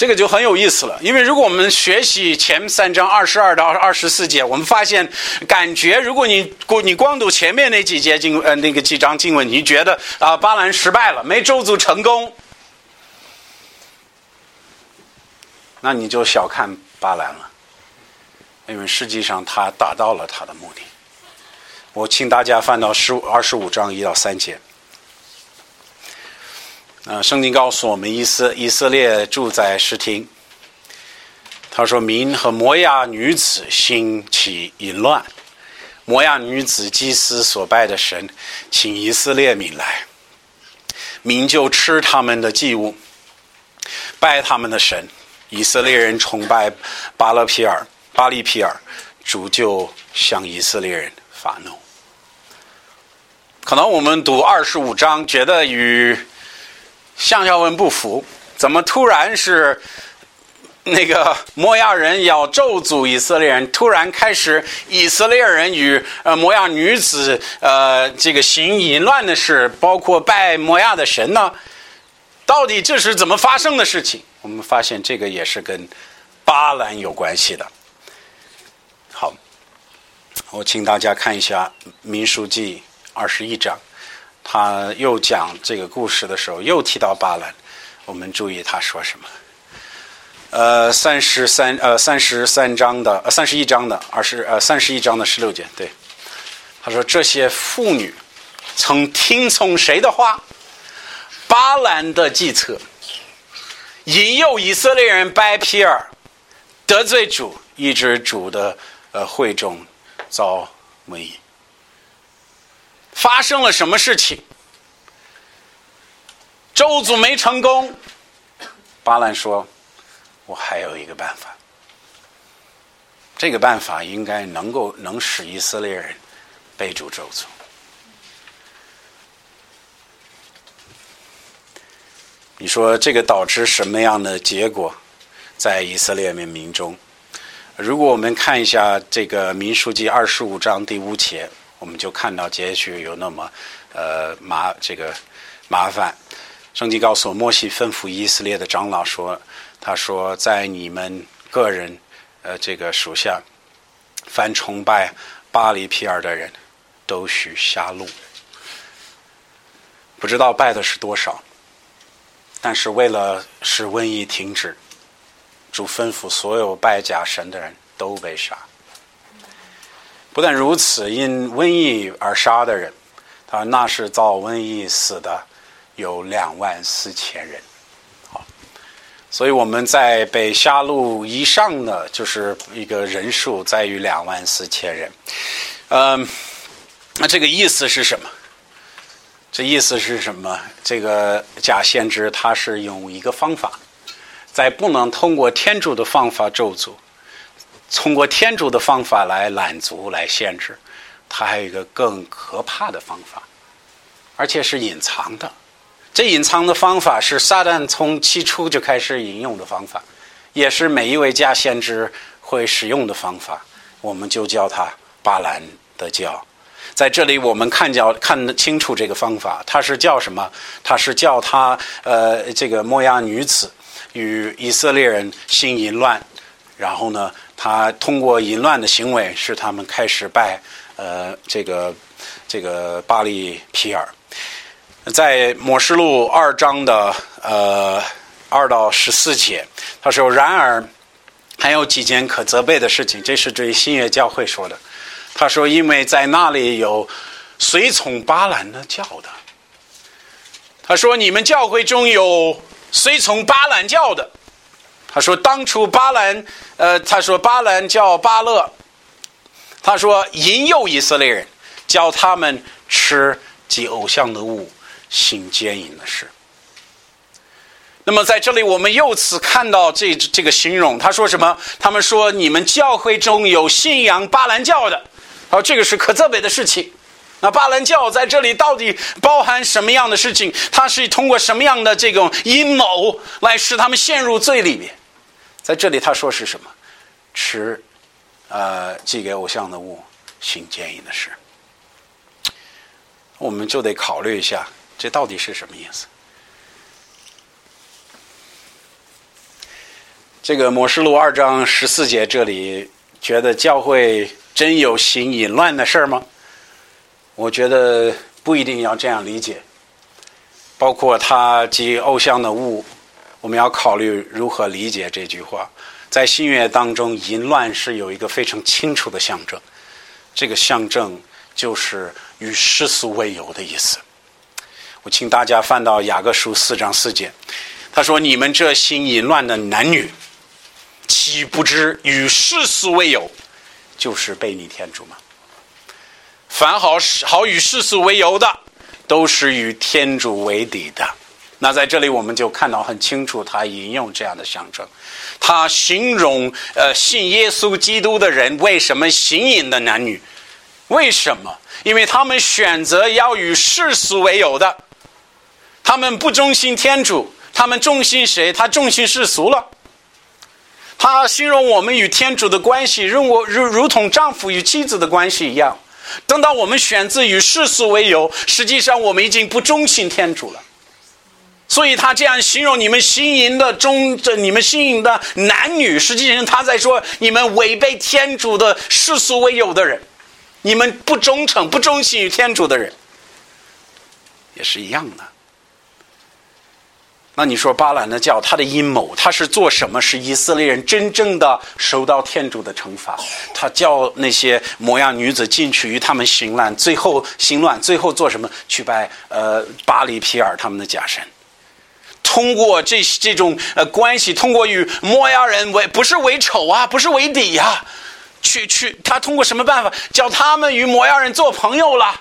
这个就很有意思了，因为如果我们学习前三章二十二到二十四节，我们发现，感觉如果你过你光读前面那几节经呃那个几章经文，你觉得啊巴兰失败了，没咒诅成功，那你就小看巴兰了，因为实际上他达到了他的目的。我请大家翻到十五二十五章一到三节。啊，圣经告诉我们，以色以色列住在石亭。他说：“民和摩亚女子兴起淫乱，摩亚女子祭司所拜的神，请以色列民来，民就吃他们的祭物，拜他们的神。以色列人崇拜巴勒皮尔、巴利皮尔，主就向以色列人发怒。可能我们读二十五章，觉得与……向孝文不服，怎么突然是那个摩亚人要咒诅以色列人？突然开始以色列人与呃摩亚女子呃这个行淫乱的事，包括拜摩亚的神呢？到底这是怎么发生的事情？我们发现这个也是跟巴兰有关系的。好，我请大家看一下《民书记》二十一章。他又讲这个故事的时候，又提到巴兰。我们注意他说什么？呃，三十三呃三十三章的呃三十一章的二十呃三十一章的十六节，对，他说这些妇女曾听从谁的话？巴兰的计策，引诱以色列人拜皮尔，得罪主，一直主的呃会众遭瘟疫。发生了什么事情？周祖没成功。巴兰说：“我还有一个办法，这个办法应该能够能使以色列人背主周祖。”你说这个导致什么样的结果？在以色列民民中，如果我们看一下这个民书记二十五章第五节。我们就看到结局有那么，呃麻这个麻烦。圣经告诉我，摩西吩咐以色列的长老说：“他说，在你们个人呃这个属下，凡崇拜巴黎皮尔的人，都许下路。不知道拜的是多少，但是为了使瘟疫停止，主吩咐所有拜假神的人都被杀。不但如此，因瘟疫而杀的人，他那是遭瘟疫死的有两万四千人。好，所以我们在北下路以上的就是一个人数在于两万四千人。嗯，那这个意思是什么？这意思是什么？这个假先知他是用一个方法，在不能通过天主的方法咒诅，通过天主的方法来拦阻、来限制，他还有一个更可怕的方法，而且是隐藏的。这隐藏的方法是撒旦从起初就开始引用的方法，也是每一位假先知会使用的方法。我们就叫它巴兰的教。在这里，我们看叫看得清楚这个方法，它是叫什么？它是叫他呃，这个摩押女子与以色列人心淫乱，然后呢，他通过淫乱的行为，使他们开始拜呃这个这个巴利皮尔。在摩示录二章的呃二到十四节，他说：“然而还有几件可责备的事情。”这是对新约教会说的。他说：“因为在那里有随从巴兰的教的。”他说：“你们教会中有随从巴兰教的。”他说：“当初巴兰，呃，他说巴兰叫巴勒，他说引诱以色列人，教他们吃祭偶像的物，行奸淫的事。”那么在这里，我们又次看到这这个形容，他说什么？他们说你们教会中有信仰巴兰教的。好，这个是可责备的事情。那巴兰教在这里到底包含什么样的事情？它是通过什么样的这种阴谋来使他们陷入罪里面？在这里他说是什么？吃，呃，寄给偶像的物，行奸淫的事。我们就得考虑一下，这到底是什么意思？这个《摩示录》二章十四节这里觉得教会。真有行淫乱的事儿吗？我觉得不一定要这样理解。包括他及偶像的物，我们要考虑如何理解这句话。在新约当中，淫乱是有一个非常清楚的象征，这个象征就是与世俗为友的意思。我请大家翻到雅各书四章四节，他说：“你们这心淫乱的男女，岂不知与世俗为友？”就是背逆天主吗。凡好好与世俗为友的，都是与天主为敌的。那在这里我们就看到很清楚，他引用这样的象征，他形容呃信耶稣基督的人为什么行淫的男女？为什么？因为他们选择要与世俗为友的，他们不忠心天主，他们忠心谁？他忠心世俗了。他形容我们与天主的关系，如我如如同丈夫与妻子的关系一样。等到我们选择与世俗为友，实际上我们已经不忠心天主了。所以他这样形容你们心淫的忠，这你们心淫的男女，实际上他在说你们违背天主的世俗为友的人，你们不忠诚、不忠心于天主的人，也是一样的。那你说巴兰的教他的阴谋，他是做什么？是以色列人真正的受到天主的惩罚？他叫那些摩押女子进去与他们行乱，最后行乱，最后做什么？去拜呃巴黎皮尔他们的假神。通过这这种呃关系，通过与摩押人为不是为仇啊，不是为敌呀，去去他通过什么办法叫他们与摩押人做朋友了？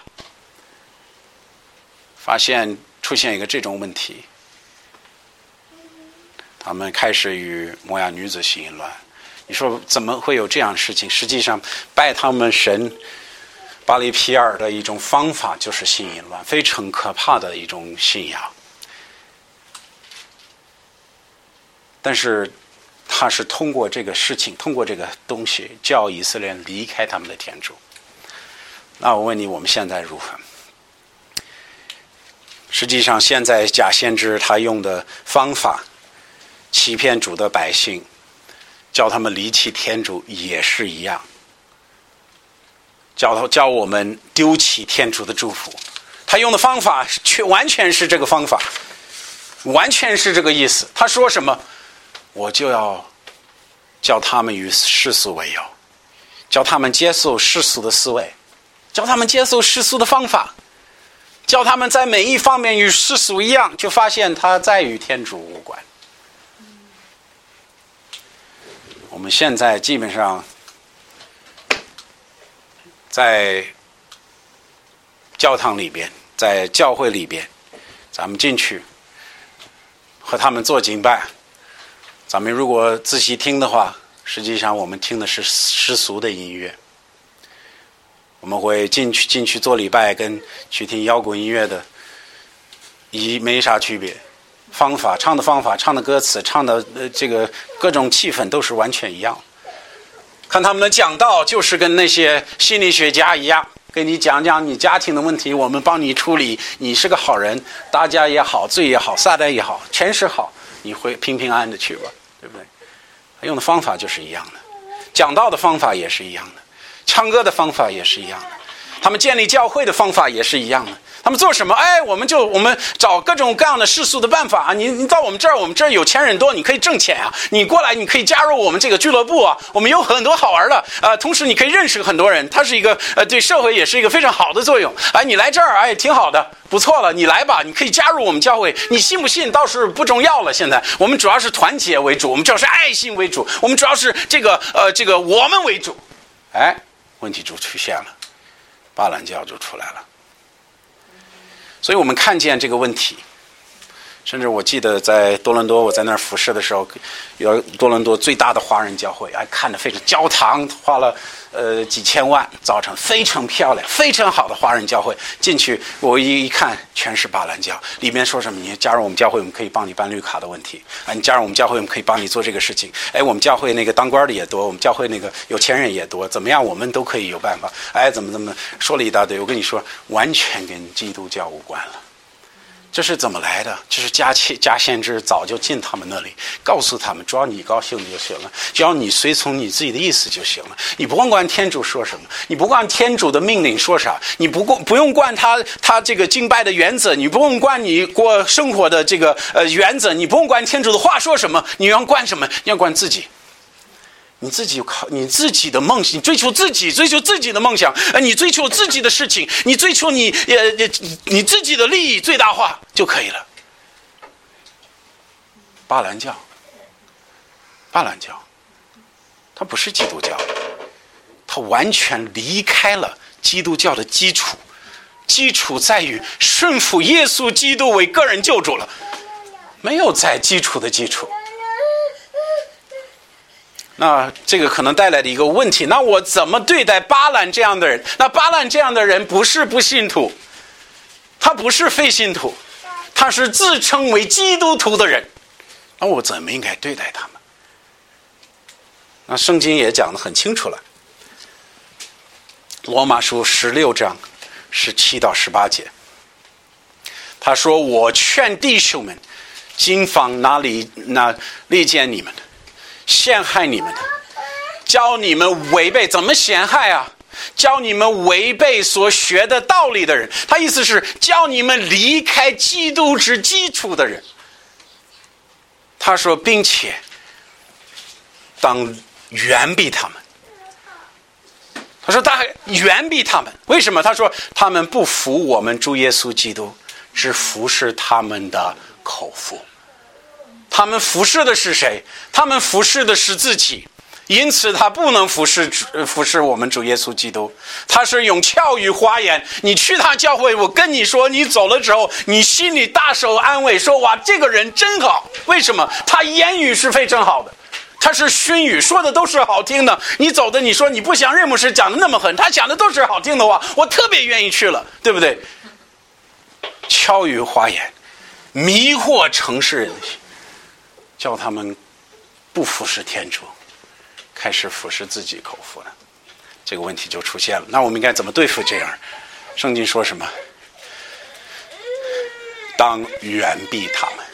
发现出现一个这种问题。他们开始与摩亚女子行淫乱，你说怎么会有这样的事情？实际上，拜他们神巴黎皮尔的一种方法就是信淫乱，非常可怕的一种信仰。但是，他是通过这个事情，通过这个东西，叫以色列人离开他们的天主。那我问你，我们现在如何？实际上，现在假先知他用的方法。欺骗主的百姓，叫他们离弃天主也是一样，叫他叫我们丢弃天主的祝福。他用的方法却完全是这个方法，完全是这个意思。他说什么，我就要叫他们与世俗为友，叫他们接受世俗的思维，叫他们接受世俗的方法，叫他们在每一方面与世俗一样，就发现他再与天主无关。我们现在基本上在教堂里边，在教会里边，咱们进去和他们做敬拜。咱们如果仔细听的话，实际上我们听的是世俗的音乐。我们会进去进去做礼拜，跟去听摇滚音乐的，一没啥区别。方法唱的方法，唱的歌词，唱的呃这个各种气氛都是完全一样。看他们的讲道，就是跟那些心理学家一样，给你讲讲你家庭的问题，我们帮你处理。你是个好人，大家也好，罪也好，撒旦也好，全是好，你会平平安安的去吧，对不对？用的方法就是一样的，讲道的方法也是一样的，唱歌的方法也是一样的，他们建立教会的方法也是一样的。他们做什么？哎，我们就我们找各种各样的世俗的办法啊！你你到我们这儿，我们这儿有钱人多，你可以挣钱啊！你过来，你可以加入我们这个俱乐部啊！我们有很多好玩的，呃，同时你可以认识很多人，它是一个呃对社会也是一个非常好的作用。哎，你来这儿，哎，挺好的，不错了，你来吧，你可以加入我们教会。你信不信倒是不重要了。现在我们主要是团结为主，我们主要是爱心为主，我们主要是这个呃这个我们为主。哎，问题就出现了，巴兰教就出来了。所以我们看见这个问题，甚至我记得在多伦多，我在那儿服侍的时候，有多伦多最大的华人教会，哎，看着非常教堂花了。呃，几千万造成非常漂亮、非常好的华人教会。进去我一一看，全是巴兰教。里面说什么？你加入我们教会，我们可以帮你办绿卡的问题。啊，你加入我们教会，我们可以帮你做这个事情。哎，我们教会那个当官的也多，我们教会那个有钱人也多。怎么样？我们都可以有办法。哎，怎么怎么说了一大堆？我跟你说，完全跟基督教无关了。这是怎么来的？这是加先加先知早就进他们那里，告诉他们，只要你高兴就行了，只要你随从你自己的意思就行了。你不用管天主说什么，你不管天主的命令说啥，你不过不用管他他这个敬拜的原则，你不用管你过生活的这个呃原则，你不用管天主的话说什么，你要管什么？你要管自己。你自己靠你自己的梦想，追求自己，追求自己的梦想，呃，你追求自己的事情，你追求你呃你自己的利益最大化就可以了。巴兰教，巴兰教，它不是基督教，它完全离开了基督教的基础，基础在于顺服耶稣基督为个人救主了，没有在基础的基础。那这个可能带来的一个问题，那我怎么对待巴兰这样的人？那巴兰这样的人不是不信徒，他不是非信徒，他是自称为基督徒的人。那我怎么应该对待他们？那圣经也讲的很清楚了，《罗马书》十六章十七到十八节，他说：“我劝弟兄们，今访哪里那利见你们的。”陷害你们的，教你们违背怎么陷害啊？教你们违背所学的道理的人，他意思是教你们离开基督之基础的人。他说，并且当远避他们。他说，他远避他们，为什么？他说，他们不服我们主耶稣基督，只服侍他们的口腹。他们服侍的是谁？他们服侍的是自己，因此他不能服侍服侍我们主耶稣基督。他是用俏语花言，你去他教会，我跟你说，你走了之后，你心里大受安慰，说哇，这个人真好。为什么？他言语是非常好的，他是熏语，说的都是好听的。你走的，你说你不想任牧师讲的那么狠，他讲的都是好听的话，我特别愿意去了，对不对？俏语花言，迷惑城市人的心。叫他们不服侍天主，开始服侍自己口腹了，这个问题就出现了。那我们应该怎么对付这样？圣经说什么？当远避他们，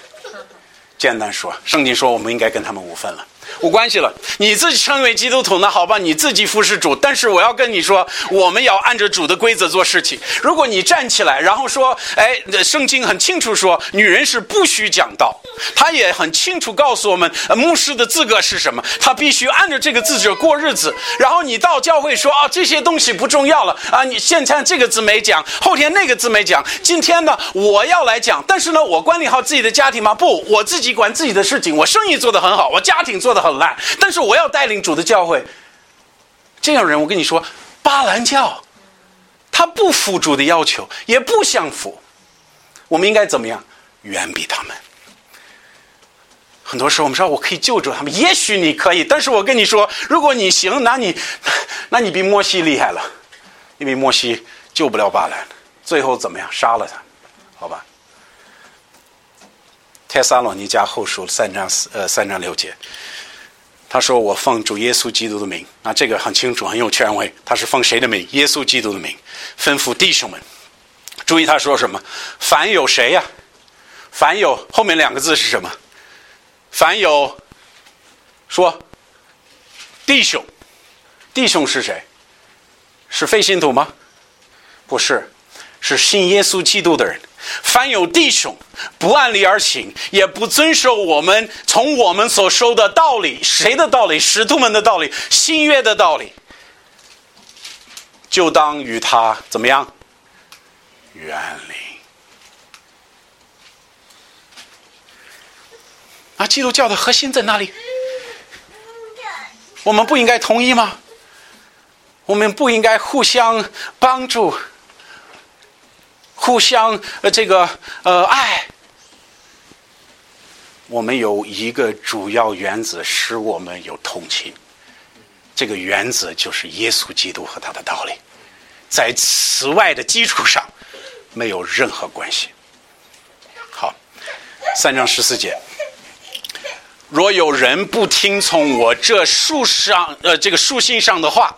简单说，圣经说我们应该跟他们无分了。无关系了，你自己称为基督徒那好吧，你自己服侍主。但是我要跟你说，我们要按照主的规则做事情。如果你站起来，然后说，哎，圣经很清楚说，女人是不许讲道。他也很清楚告诉我们，牧师的资格是什么，他必须按照这个资格过日子。然后你到教会说啊，这些东西不重要了啊，你现在这个字没讲，后天那个字没讲，今天呢我要来讲，但是呢我管理好自己的家庭吗？不，我自己管自己的事情，我生意做得很好，我家庭做得很烂，但是我要带领主的教会。这样人，我跟你说，巴兰教，他不服主的要求，也不想服。我们应该怎么样？远比他们。很多时候，我们说我可以救助他们，也许你可以，但是我跟你说，如果你行，那你，那你比摩西厉害了，因为摩西救不了巴兰，最后怎么样？杀了他，好吧？泰撒罗尼迦后书三章四呃三章六节，他说：“我奉主耶稣基督的名。”那这个很清楚，很有权威。他是奉谁的名？耶稣基督的名，吩咐弟兄们。注意他说什么？凡有谁呀？凡有后面两个字是什么？凡有说弟兄，弟兄是谁？是非信徒吗？不是，是信耶稣基督的人。凡有弟兄不按理而行，也不遵守我们从我们所说的道理，谁的道理？使徒们的道理，新约的道理，就当与他怎么样？远离。啊，基督教的核心在哪里？我们不应该同意吗？我们不应该互相帮助？互相呃，这个呃爱，我们有一个主要原则，使我们有同情。这个原则就是耶稣基督和他的道理，在此外的基础上没有任何关系。好，三章十四节，若有人不听从我这书上呃这个书信上的话，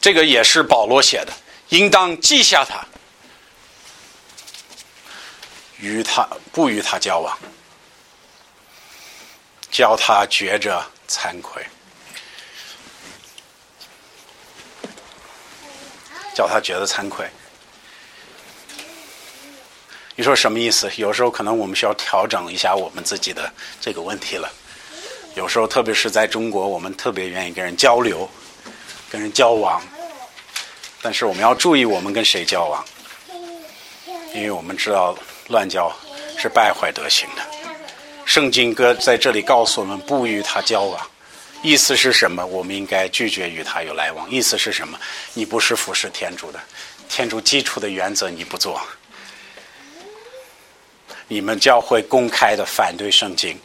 这个也是保罗写的，应当记下他。与他不与他交往，叫他觉着惭愧，叫他觉得惭愧。你说什么意思？有时候可能我们需要调整一下我们自己的这个问题了。有时候，特别是在中国，我们特别愿意跟人交流、跟人交往，但是我们要注意我们跟谁交往，因为我们知道。乱交是败坏德行的。圣经哥在这里告诉我们，不与他交往，意思是什么？我们应该拒绝与他有来往。意思是什么？你不是服侍天主的，天主基础的原则你不做。你们教会公开的反对圣经，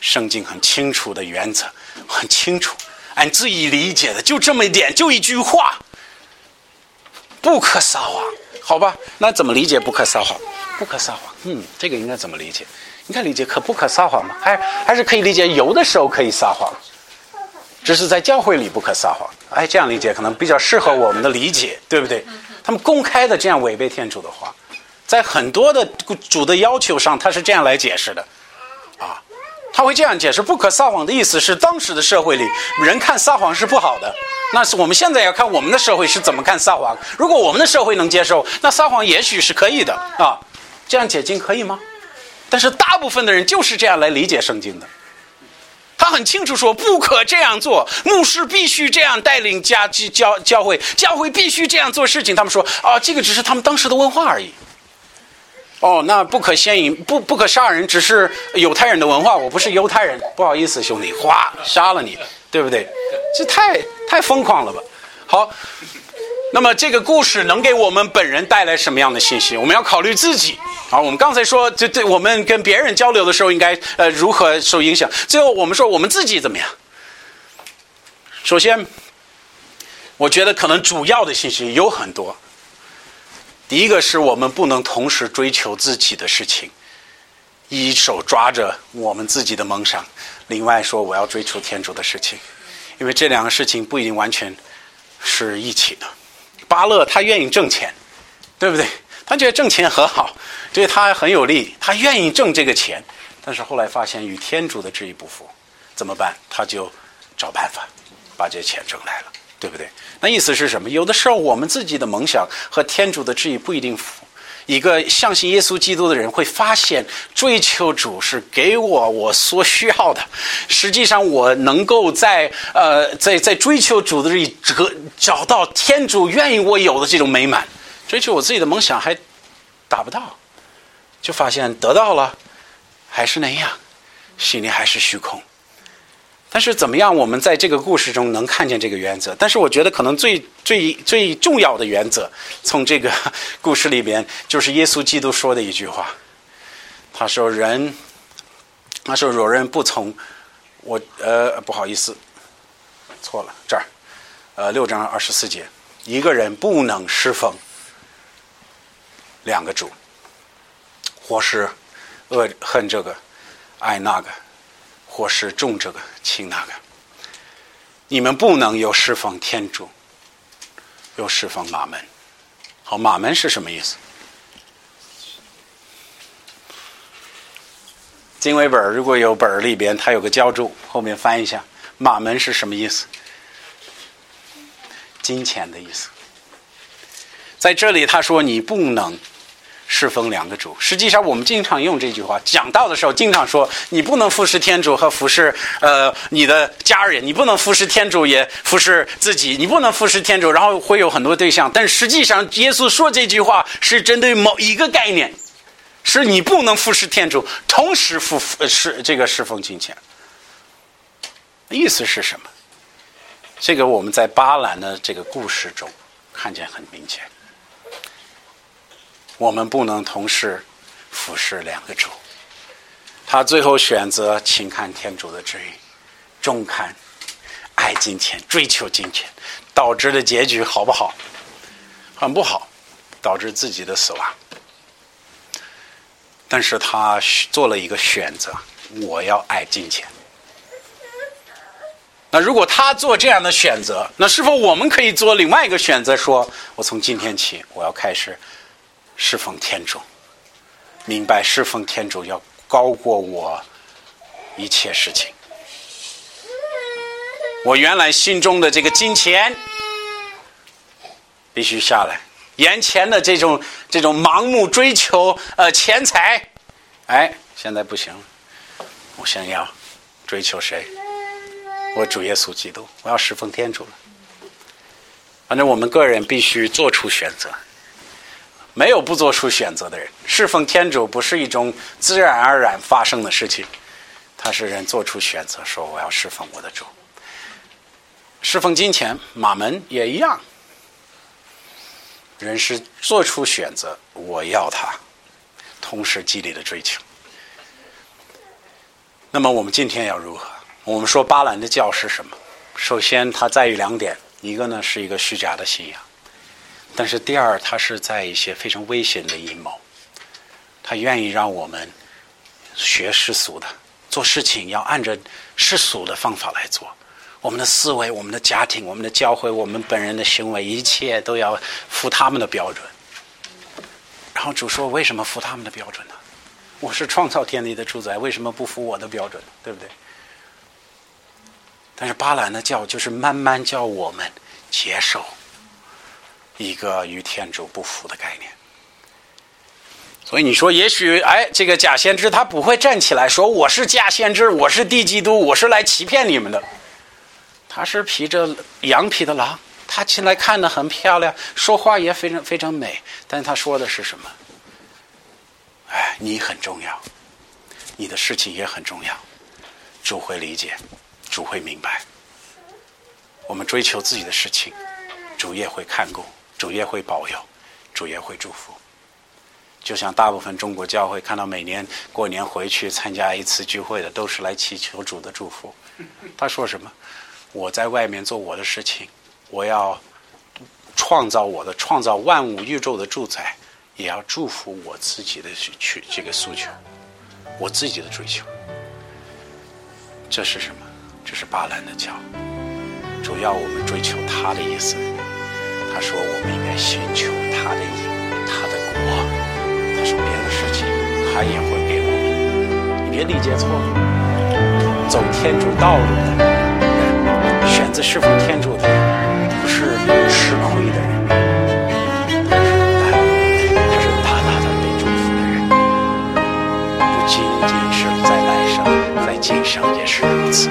圣经很清楚的原则，很清楚，按自己理解的，就这么一点，就一句话，不可撒谎，好吧？那怎么理解不可撒谎？不可撒谎，嗯，这个应该怎么理解？你看理解可不可撒谎吗？还还是可以理解，有的时候可以撒谎，只是在教会里不可撒谎。哎，这样理解可能比较适合我们的理解，对不对？他们公开的这样违背天主的话，在很多的主的要求上，他是这样来解释的，他会这样解释：不可撒谎的意思是，当时的社会里人看撒谎是不好的。那是我们现在要看我们的社会是怎么看撒谎。如果我们的社会能接受，那撒谎也许是可以的啊。这样解经可以吗？但是大部分的人就是这样来理解圣经的。他很清楚说不可这样做，牧师必须这样带领家教教会，教会必须这样做事情。他们说啊，这个只是他们当时的文化而已。哦，那不可先淫，不不可杀人，只是犹太人的文化。我不是犹太人，不好意思，兄弟，哗，杀了你，对不对？这太太疯狂了吧？好。那么这个故事能给我们本人带来什么样的信息？我们要考虑自己。好，我们刚才说，这这我们跟别人交流的时候，应该呃如何受影响？最后我们说我们自己怎么样？首先，我觉得可能主要的信息有很多。第一个是我们不能同时追求自己的事情，一手抓着我们自己的梦想，另外说我要追求天主的事情，因为这两个事情不一定完全是一起的。巴勒他愿意挣钱，对不对？他觉得挣钱很好，对他很有利，他愿意挣这个钱。但是后来发现与天主的旨意不符，怎么办？他就找办法把这钱挣来了，对不对？那意思是什么？有的时候我们自己的梦想和天主的旨意不一定符。一个相信耶稣基督的人会发现，追求主是给我我所需要的。实际上，我能够在呃在在追求主的里找找到天主愿意我有的这种美满。追求我自己的梦想还达不到，就发现得到了还是那样，心里还是虚空。但是怎么样？我们在这个故事中能看见这个原则。但是我觉得可能最最最重要的原则，从这个故事里边，就是耶稣基督说的一句话。他说：“人，他说若人不从我，呃，不好意思，错了，这儿，呃，六章二十四节，一个人不能侍奉两个主，或是恶恨这个，爱那个。”或是重这个轻那个，你们不能又侍奉天主，又侍奉马门。好，马门是什么意思？经纬本如果有本儿里边，它有个浇注，后面翻一下，马门是什么意思？金钱的意思。在这里他说你不能。侍奉两个主，实际上我们经常用这句话讲道的时候，经常说你不能服侍天主和服侍呃你的家人，你不能服侍天主也服侍自己，你不能服侍天主，然后会有很多对象。但实际上，耶稣说这句话是针对某一个概念，是你不能服侍天主，同时服侍这个侍奉金钱。意思是什么？这个我们在巴兰的这个故事中看见很明显。我们不能同时服侍两个主。他最后选择轻看天主的旨意，重看爱金钱、追求金钱，导致的结局好不好？很不好，导致自己的死亡。但是他做了一个选择：我要爱金钱。那如果他做这样的选择，那是否我们可以做另外一个选择？说我从今天起，我要开始。侍奉天主，明白侍奉天主要高过我一切事情。我原来心中的这个金钱必须下来，眼前的这种这种盲目追求呃钱财，哎，现在不行了。我想要追求谁？我主耶稣基督，我要侍奉天主了。反正我们个人必须做出选择。没有不做出选择的人，侍奉天主不是一种自然而然发生的事情，他是人做出选择，说我要侍奉我的主。侍奉金钱，马门也一样，人是做出选择，我要他，同时激励的追求。那么我们今天要如何？我们说巴兰的教是什么？首先，它在于两点，一个呢是一个虚假的信仰。但是第二，他是在一些非常危险的阴谋，他愿意让我们学世俗的做事情，要按照世俗的方法来做。我们的思维、我们的家庭、我们的教会、我们本人的行为，一切都要符他们的标准。然后主说：“为什么符他们的标准呢？我是创造天地的主宰，为什么不符我的标准？对不对？”但是巴兰的教就是慢慢教我们接受。一个与天主不符的概念，所以你说，也许哎，这个假先知他不会站起来说我是假先知，我是地基督，我是来欺骗你们的。他是披着羊皮的狼，他起来看的很漂亮，说话也非常非常美，但他说的是什么？哎，你很重要，你的事情也很重要，主会理解，主会明白。我们追求自己的事情，主也会看顾。主也会保佑，主也会祝福。就像大部分中国教会看到每年过年回去参加一次聚会的，都是来祈求主的祝福。他说什么？我在外面做我的事情，我要创造我的创造万物宇宙的主宰，也要祝福我自己的去这个诉求，我自己的追求。这是什么？这是巴兰的教，主要我们追求他的意思。他说：“我们应该寻求他的义，他的国。他说别的事情，他也会给我们。你别理解错了。走天主道路的人，选择侍奉天主的人，不是吃亏的人，他是大大的被祝福的人。不仅仅是在来生，在今生也是如此。